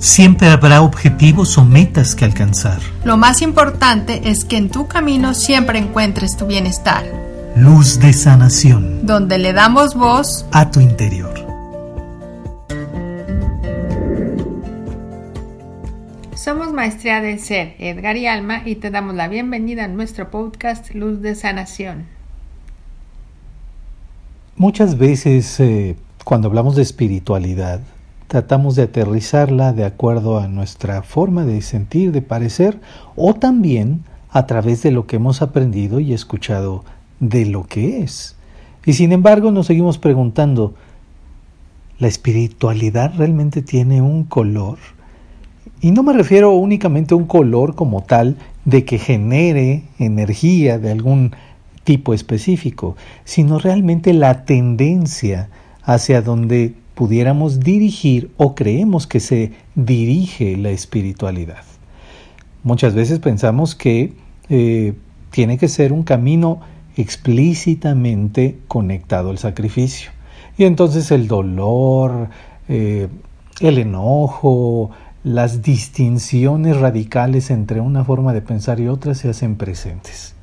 Siempre habrá objetivos o metas que alcanzar. Lo más importante es que en tu camino siempre encuentres tu bienestar. Luz de sanación. Donde le damos voz a tu interior. Somos Maestría del Ser, Edgar y Alma, y te damos la bienvenida a nuestro podcast Luz de Sanación. Muchas veces eh, cuando hablamos de espiritualidad, tratamos de aterrizarla de acuerdo a nuestra forma de sentir, de parecer, o también a través de lo que hemos aprendido y escuchado de lo que es. Y sin embargo nos seguimos preguntando, ¿la espiritualidad realmente tiene un color? Y no me refiero únicamente a un color como tal de que genere energía de algún tipo específico, sino realmente la tendencia hacia donde pudiéramos dirigir o creemos que se dirige la espiritualidad. Muchas veces pensamos que eh, tiene que ser un camino explícitamente conectado al sacrificio. Y entonces el dolor, eh, el enojo, las distinciones radicales entre una forma de pensar y otra se hacen presentes.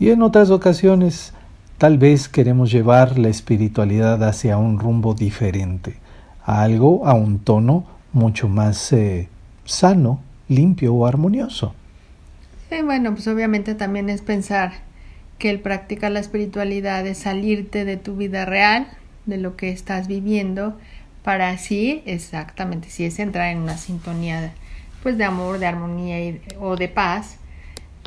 Y en otras ocasiones Tal vez queremos llevar la espiritualidad hacia un rumbo diferente, a algo, a un tono mucho más eh, sano, limpio o armonioso. Sí, bueno, pues obviamente también es pensar que el practicar la espiritualidad es salirte de tu vida real, de lo que estás viviendo, para así, exactamente, si es entrar en una sintonía pues de amor, de armonía o de paz,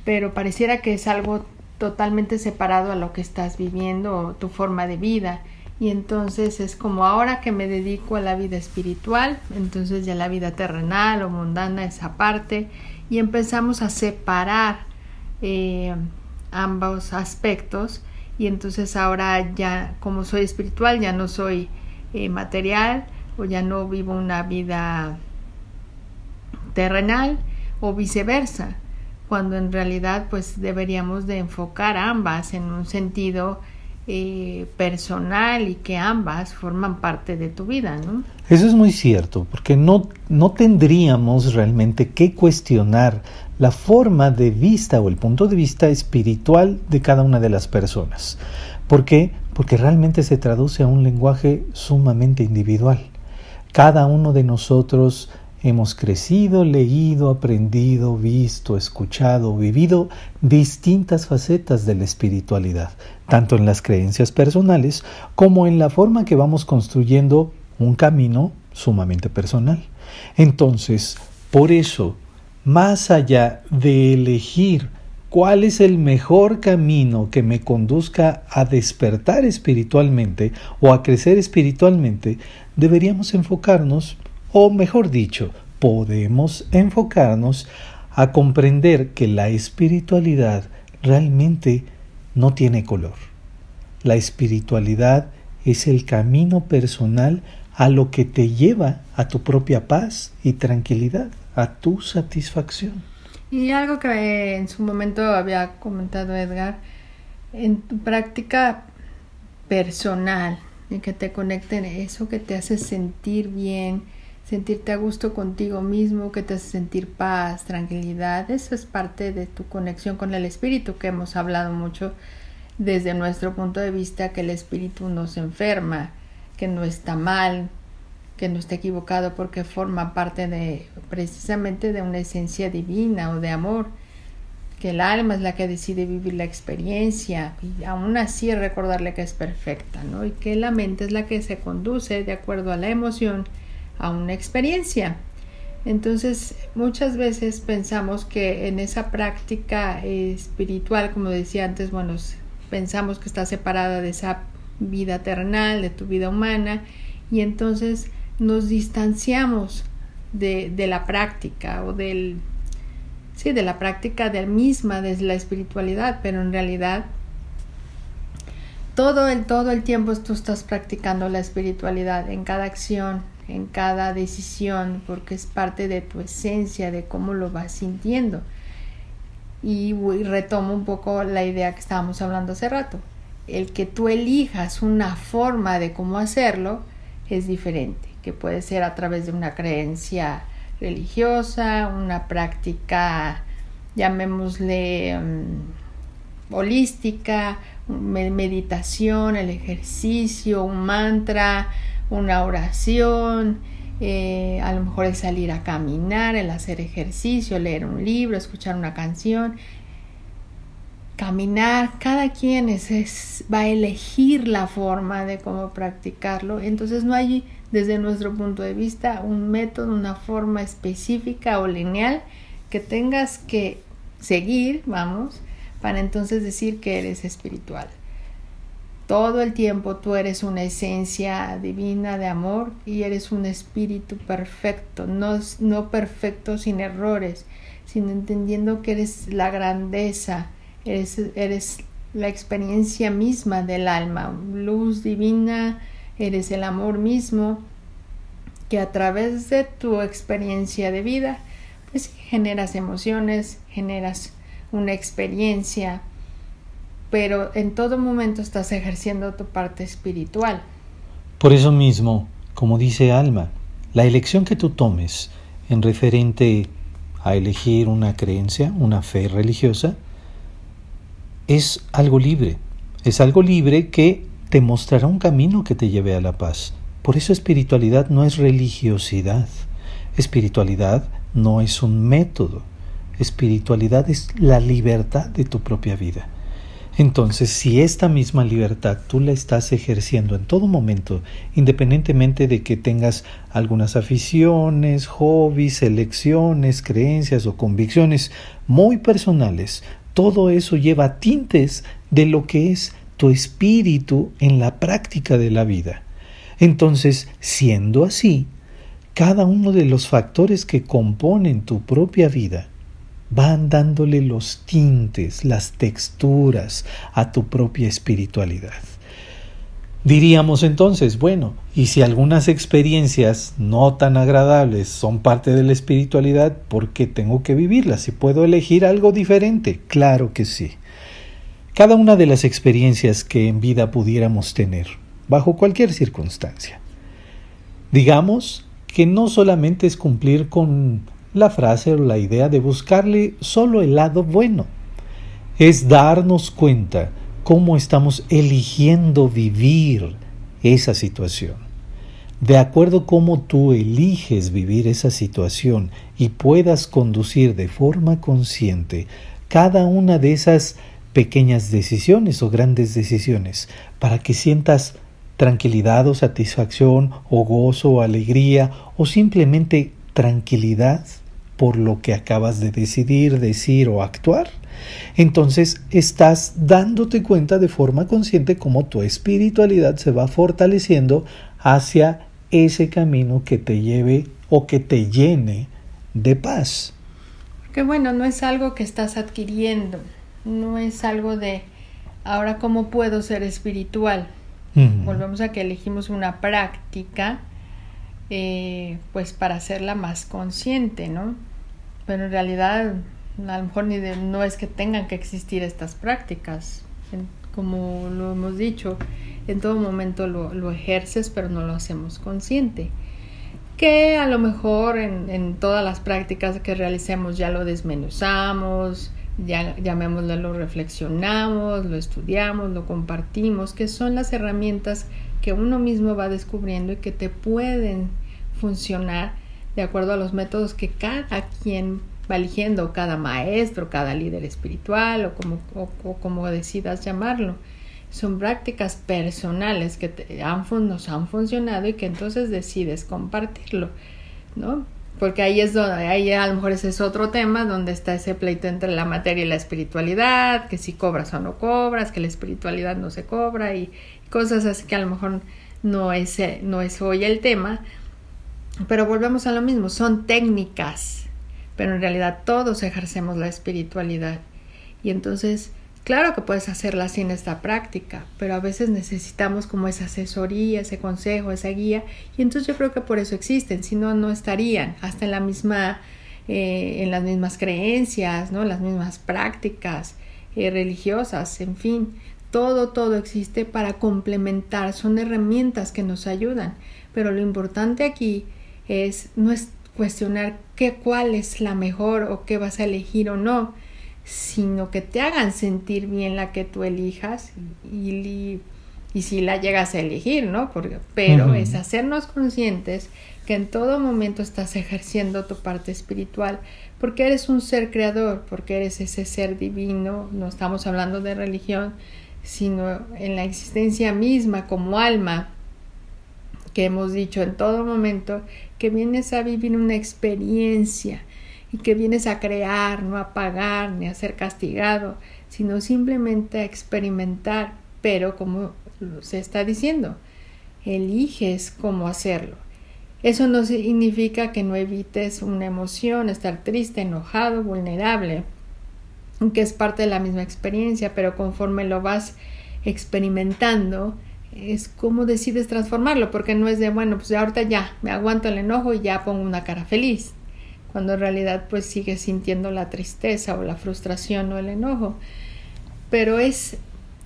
pero pareciera que es algo totalmente separado a lo que estás viviendo o tu forma de vida. Y entonces es como ahora que me dedico a la vida espiritual, entonces ya la vida terrenal o mundana es aparte y empezamos a separar eh, ambos aspectos y entonces ahora ya como soy espiritual ya no soy eh, material o ya no vivo una vida terrenal o viceversa cuando en realidad pues deberíamos de enfocar ambas en un sentido eh, personal y que ambas forman parte de tu vida, ¿no? Eso es muy cierto, porque no, no tendríamos realmente que cuestionar la forma de vista o el punto de vista espiritual de cada una de las personas. ¿Por qué? Porque realmente se traduce a un lenguaje sumamente individual. Cada uno de nosotros Hemos crecido, leído, aprendido, visto, escuchado, vivido distintas facetas de la espiritualidad, tanto en las creencias personales como en la forma que vamos construyendo un camino sumamente personal. Entonces, por eso, más allá de elegir cuál es el mejor camino que me conduzca a despertar espiritualmente o a crecer espiritualmente, deberíamos enfocarnos o mejor dicho, podemos enfocarnos a comprender que la espiritualidad realmente no tiene color. La espiritualidad es el camino personal a lo que te lleva a tu propia paz y tranquilidad, a tu satisfacción. Y algo que en su momento había comentado Edgar, en tu práctica personal, en que te conecten eso que te hace sentir bien, sentirte a gusto contigo mismo, que te hace sentir paz, tranquilidad. Eso es parte de tu conexión con el espíritu que hemos hablado mucho desde nuestro punto de vista que el espíritu no se enferma, que no está mal, que no está equivocado porque forma parte de precisamente de una esencia divina o de amor, que el alma es la que decide vivir la experiencia y aún así recordarle que es perfecta, ¿no? Y que la mente es la que se conduce de acuerdo a la emoción a una experiencia. Entonces, muchas veces pensamos que en esa práctica espiritual, como decía antes, bueno, pensamos que está separada de esa vida terrenal, de tu vida humana, y entonces nos distanciamos de, de la práctica o del, sí, de la práctica de misma, de la espiritualidad, pero en realidad todo el, todo el tiempo tú estás practicando la espiritualidad en cada acción, en cada decisión porque es parte de tu esencia, de cómo lo vas sintiendo. Y, retomo un poco la idea que estábamos hablando hace rato. El que tú elijas una forma de cómo hacerlo es diferente, que puede ser a través de una creencia religiosa, una práctica, llamémosle, mm, holística, meditación, el ejercicio, un mantra, una oración, eh, a lo mejor el salir a caminar, el hacer ejercicio, leer un libro, escuchar una canción, caminar, cada quien es, va a elegir la forma de cómo practicarlo, entonces no hay desde nuestro punto de vista un método, una forma específica o lineal que tengas que seguir, vamos, para entonces decir que eres espiritual. Todo el tiempo tú eres una esencia divina de amor y eres un espíritu perfecto, no, perfecto sin errores, sino entendiendo que eres la grandeza, eres, eres la experiencia misma del alma, luz divina, eres el amor mismo que a través de tu experiencia de vida pues generas emociones, generas una experiencia, pero en todo momento estás ejerciendo tu parte espiritual. Por eso mismo, como dice Alma, la elección que tú tomes en referente a elegir una creencia, una fe religiosa, es algo libre. Es algo libre que te mostrará un camino que te lleve a la paz. Por eso espiritualidad no es religiosidad. Espiritualidad no es un método. Espiritualidad es la libertad de tu propia vida. Entonces, si esta misma libertad tú la estás ejerciendo en todo momento, independientemente de que tengas algunas aficiones, hobbies, elecciones, creencias o convicciones muy personales, todo eso lleva tintes de lo que es tu espíritu en la práctica de la vida. Entonces, siendo así, cada uno de los factores que componen tu propia vida van dándole los tintes, las texturas a tu propia espiritualidad. Diríamos entonces, bueno, y si algunas experiencias no tan agradables son parte de la espiritualidad, ¿por qué tengo que vivirlas? Si puedo elegir algo diferente, claro que sí. Cada una de las experiencias que en vida pudiéramos tener, bajo cualquier circunstancia. Digamos que no solamente es cumplir con la frase o la idea de buscarle solo el lado bueno. Es darnos cuenta cómo estamos eligiendo vivir esa situación. De acuerdo cómo tú eliges vivir esa situación y puedas conducir de forma consciente cada una de esas pequeñas decisiones o grandes decisiones para que sientas tranquilidad o satisfacción o gozo o alegría o simplemente tranquilidad por lo que acabas de decidir, decir o actuar, entonces estás dándote cuenta de forma consciente cómo tu espiritualidad se va fortaleciendo hacia ese camino que te lleve o que te llene de paz. Que bueno, no es algo que estás adquiriendo, no es algo de ahora cómo puedo ser espiritual. Volvemos a que elegimos una práctica eh, pues para hacerla más consciente, ¿no? Pero en realidad a lo mejor ni no es que tengan que existir estas prácticas. como lo hemos dicho, en todo momento lo, ejerces, pero no lo hacemos consciente. Que a lo mejor en, en todas las prácticas que realicemos ya lo desmenuzamos, ya llamémoslo, lo reflexionamos, lo estudiamos, lo compartimos, que son las herramientas que uno mismo va descubriendo y que te pueden funcionar de acuerdo a los métodos que cada quien va eligiendo, cada maestro, cada líder espiritual o como, o, como decidas llamarlo. Son prácticas personales que te nos han funcionado y que entonces decides compartirlo, ¿no? Porque ahí es donde, ahí a lo mejor ese es otro tema, donde está ese pleito entre la materia y la espiritualidad, que si cobras o no cobras, que la espiritualidad no se cobra y cosas así que a lo mejor no es, no es hoy el tema, pero volvemos a lo mismo, son técnicas, pero en realidad todos ejercemos la espiritualidad. Y entonces, claro que puedes hacerla sin esta práctica, pero a veces necesitamos como esa asesoría, ese consejo, esa guía, y entonces yo creo que por eso existen, si no, no estarían hasta en la misma, eh, en las mismas creencias, ¿no? las mismas prácticas eh, religiosas, en fin, todo, todo existe para complementar, son herramientas que nos ayudan, pero lo importante aquí es, no es cuestionar qué cuál es la mejor o qué vas a elegir o no, sino que te hagan sentir bien la que tú elijas y, y, si la llegas a elegir, ¿no? Porque, pero es hacernos conscientes que en todo momento estás ejerciendo tu parte espiritual, porque eres un ser creador, porque eres ese ser divino, no estamos hablando de religión, sino en la existencia misma como alma, que hemos dicho en todo momento, que vienes a vivir una experiencia y que vienes a crear, no a pagar ni a ser castigado, sino simplemente a experimentar, pero como se está diciendo, eliges cómo hacerlo. Eso no significa que no evites una emoción, estar triste, enojado, vulnerable, que es parte de la misma experiencia, pero conforme lo vas experimentando, es como decides transformarlo, porque no es de, bueno, pues ahorita ya, me aguanto el enojo y ya pongo una cara feliz, cuando en realidad pues sigues sintiendo la tristeza o la frustración o el enojo. Pero es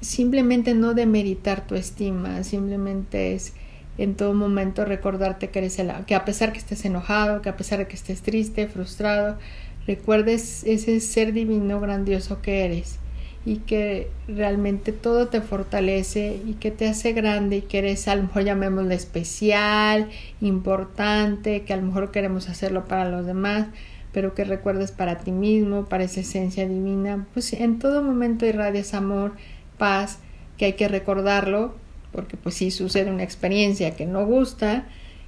simplemente no demeritar tu estima, simplemente es en todo momento recordarte que eres el, que a pesar que estés enojado, que a pesar de que estés triste, frustrado, recuerdes ese ser divino grandioso que eres y que realmente todo te fortalece y que te hace grande y que eres a lo mejor llamémosle especial, importante, que a lo mejor queremos hacerlo para los demás, pero que recuerdes para ti mismo, para esa esencia divina, pues en todo momento irradias amor, paz, que hay que recordarlo porque pues sí sucede una experiencia que no gusta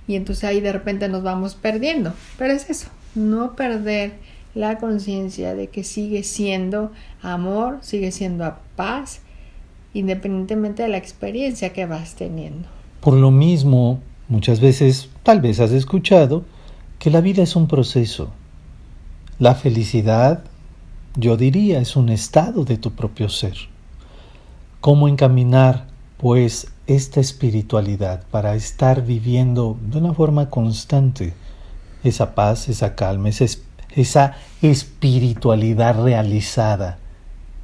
y entonces ahí de repente nos vamos perdiendo. Pero es eso, no perder la conciencia de que sigue siendo amor, sigue siendo paz, independientemente de la experiencia que vas teniendo. Por lo mismo, muchas veces tal vez has escuchado que la vida es un proceso. La felicidad, yo diría, es un estado de tu propio ser. ¿Cómo encaminar, pues, esta espiritualidad para estar viviendo de una forma constante esa paz, esa calma, esa, esa espiritualidad realizada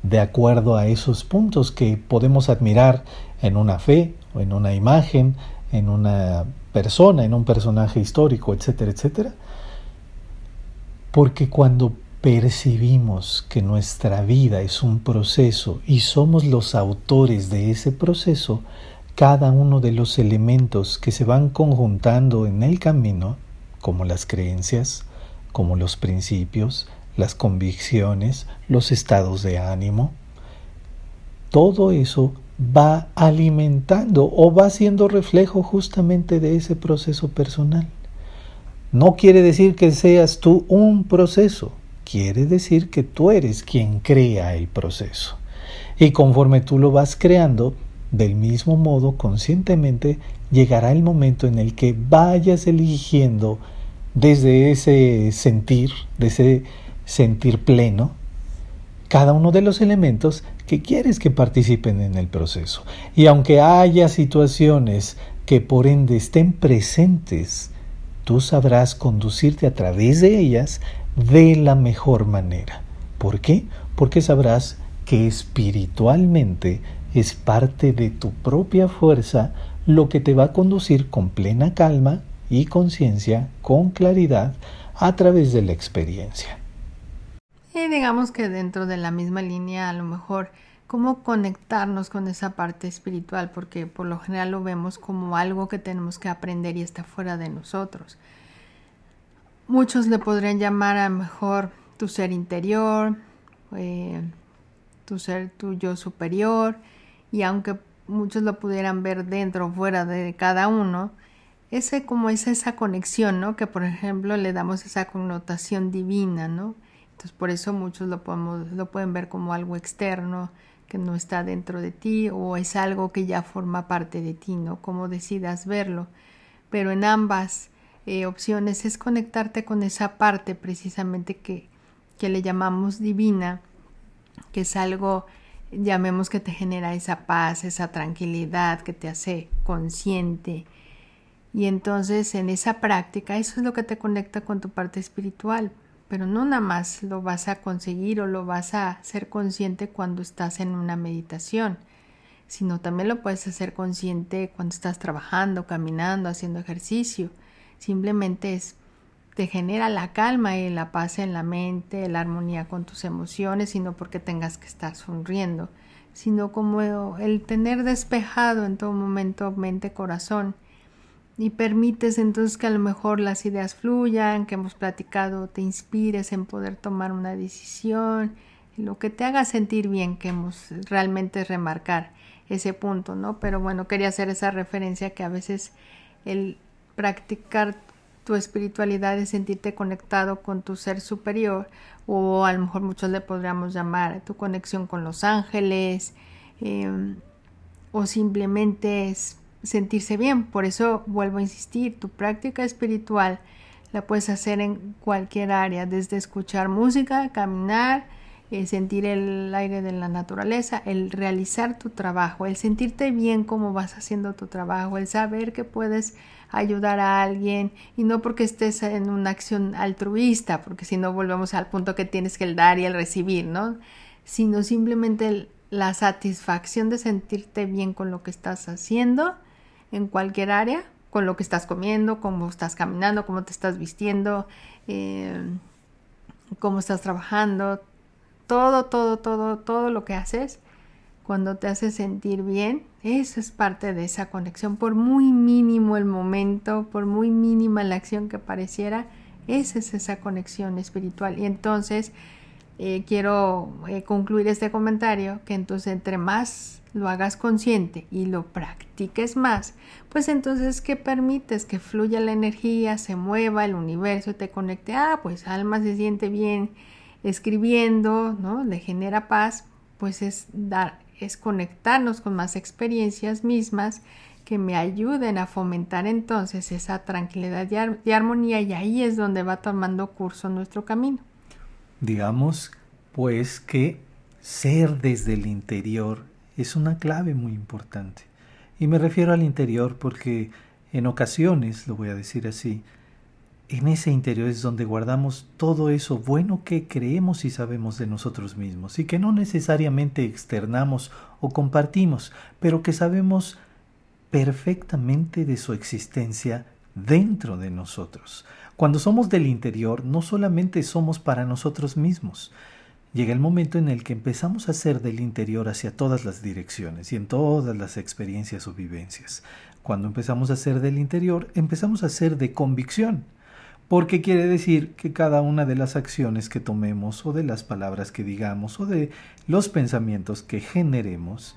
de acuerdo a esos puntos que podemos admirar en una fe o en una imagen, en una persona, en un personaje histórico, etcétera, etcétera. Porque cuando percibimos que nuestra vida es un proceso y somos los autores de ese proceso, cada uno de los elementos que se van conjuntando en el camino, como las creencias, como los principios, las convicciones, los estados de ánimo, todo eso va alimentando o va siendo reflejo justamente de ese proceso personal. No quiere decir que seas tú un proceso, quiere decir que tú eres quien crea el proceso. Y conforme tú lo vas creando, del mismo modo, conscientemente, llegará el momento en el que vayas eligiendo desde ese sentir, de ese sentir pleno, cada uno de los elementos que quieres que participen en el proceso. Y aunque haya situaciones que por ende estén presentes, tú sabrás conducirte a través de ellas de la mejor manera. ¿Por qué? Porque sabrás que espiritualmente es parte de tu propia fuerza lo que te va a conducir con plena calma y conciencia, con claridad, a través de la experiencia. Y digamos que dentro de la misma línea, a lo mejor, cómo conectarnos con esa parte espiritual, porque por lo general lo vemos como algo que tenemos que aprender y está fuera de nosotros. Muchos le podrían llamar a lo mejor tu ser interior, eh, tu ser tu yo superior, y aunque muchos lo pudieran ver dentro o fuera de cada uno, ese como es esa conexión, ¿no? Que por ejemplo le damos esa connotación divina, ¿no? Entonces por eso muchos lo podemos, lo pueden ver como algo externo, que no está dentro de ti, o es algo que ya forma parte de ti, ¿no? Como decidas verlo. Pero en ambas eh, opciones es conectarte con esa parte precisamente que, que le llamamos divina, que es algo llamemos que te genera esa paz, esa tranquilidad, que te hace consciente. Y entonces en esa práctica eso es lo que te conecta con tu parte espiritual, pero no nada más lo vas a conseguir o lo vas a ser consciente cuando estás en una meditación, sino también lo puedes hacer consciente cuando estás trabajando, caminando, haciendo ejercicio. Simplemente es te genera la calma y la paz en la mente, la armonía con tus emociones, sino porque tengas que estar sonriendo, sino como el tener despejado en todo momento mente, corazón, y permites entonces que a lo mejor las ideas fluyan, que hemos platicado, te inspires en poder tomar una decisión, lo que te haga sentir bien, que hemos realmente remarcar ese punto, ¿no? Pero bueno, quería hacer esa referencia que a veces el practicar tu espiritualidad es sentirte conectado con tu ser superior o a lo mejor muchos le podríamos llamar tu conexión con los ángeles em, o simplemente es sentirse bien. Por eso vuelvo a insistir, tu práctica espiritual la puedes hacer en cualquier área, desde escuchar música, caminar, eh, sentir el aire de la naturaleza, el realizar tu trabajo, el sentirte bien como vas haciendo tu trabajo, el saber que puedes ayudar a alguien y no porque estés en una acción altruista, porque si no volvemos al punto que tienes que el dar y el recibir, ¿no? Sino simplemente la satisfacción de sentirte bien con lo que estás haciendo en cualquier área, con lo que estás comiendo, cómo estás caminando, cómo te estás vistiendo, eh, cómo estás trabajando, todo, todo, todo, todo lo que haces, cuando te hace sentir bien, eso es parte de esa conexión. Por muy mínimo el momento, por muy mínima la acción que pareciera, esa es esa conexión espiritual. Y entonces eh, quiero eh, concluir este comentario que entonces entre más lo hagas consciente y lo practiques más, pues entonces que permites que fluya la energía, se mueva el universo, te conecte, ah, pues alma se siente bien, escribiendo, ¿no? Le genera paz, pues es dar, es conectarnos con más experiencias mismas que me ayuden a fomentar entonces esa tranquilidad y, armonía y ahí es donde va tomando curso nuestro camino. Digamos, pues que ser desde el interior es una clave muy importante. Y me refiero al interior porque en ocasiones, lo voy a decir así, en ese interior es donde guardamos todo eso bueno que creemos y sabemos de nosotros mismos y que no necesariamente externamos o compartimos, pero que sabemos perfectamente de su existencia dentro de nosotros. Cuando somos del interior, no solamente somos para nosotros mismos. Llega el momento en el que empezamos a ser del interior hacia todas las direcciones y en todas las experiencias o vivencias. Cuando empezamos a ser del interior, empezamos a ser de convicción porque quiere decir que cada una de las acciones que tomemos o de las palabras que digamos o de los pensamientos que generemos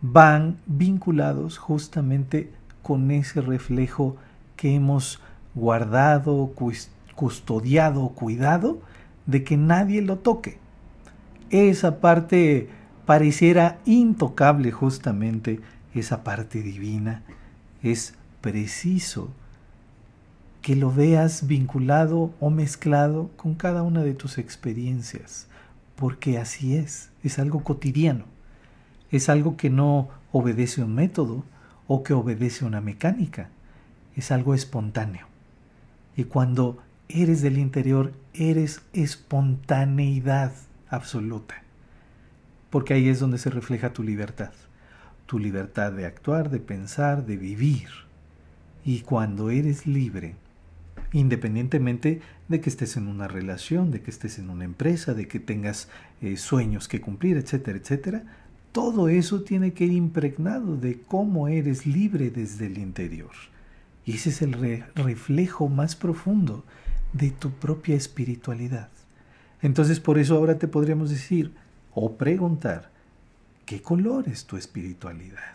van vinculados justamente con ese reflejo que hemos guardado, custodiado, cuidado de que nadie lo toque. Esa parte pareciera intocable justamente, esa parte divina, es preciso que lo veas vinculado o mezclado con cada una de tus experiencias, porque así es, es algo cotidiano, es algo que no obedece un método o que obedece una mecánica, es algo espontáneo. Y cuando eres del interior, eres espontaneidad absoluta, porque ahí es donde se refleja tu libertad, tu libertad de actuar, de pensar, de vivir. Y cuando eres libre, independientemente de que estés en una relación, de que estés en una empresa, de que tengas eh, sueños que cumplir, etcétera, etcétera. Todo eso tiene que ir impregnado de cómo eres libre desde el interior. Y ese es el reflejo más profundo de tu propia espiritualidad. Entonces por eso ahora te podríamos decir o preguntar, ¿qué color es tu espiritualidad?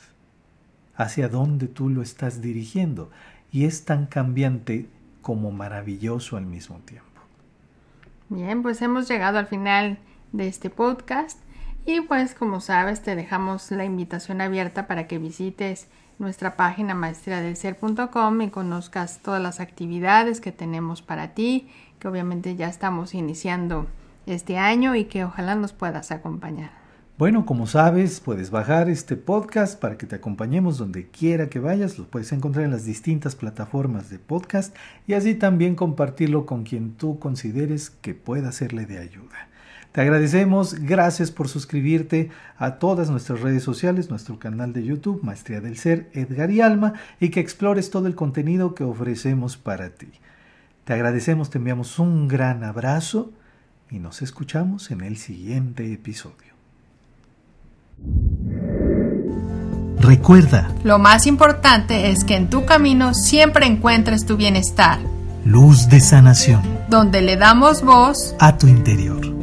¿Hacia dónde tú lo estás dirigiendo? Y es tan cambiante como maravilloso al mismo tiempo. Bien, pues hemos llegado al final de este podcast y pues como sabes te dejamos la invitación abierta para que visites nuestra página maestriadelser.com y conozcas todas las actividades que tenemos para ti, que obviamente ya estamos iniciando este año y que ojalá nos puedas acompañar. Bueno, como sabes, puedes bajar este podcast para que te acompañemos donde quiera que vayas. Lo puedes encontrar en las distintas plataformas de podcast y así también compartirlo con quien tú consideres que pueda serle de ayuda. Te agradecemos, gracias por suscribirte a todas nuestras redes sociales, nuestro canal de YouTube, Maestría del Ser, Edgar y Alma, y que explores todo el contenido que ofrecemos para ti. Te agradecemos, te enviamos un gran abrazo y nos escuchamos en el siguiente episodio. Recuerda, lo más importante es que en tu camino siempre encuentres tu bienestar. Luz de sanación, donde le damos voz a tu interior.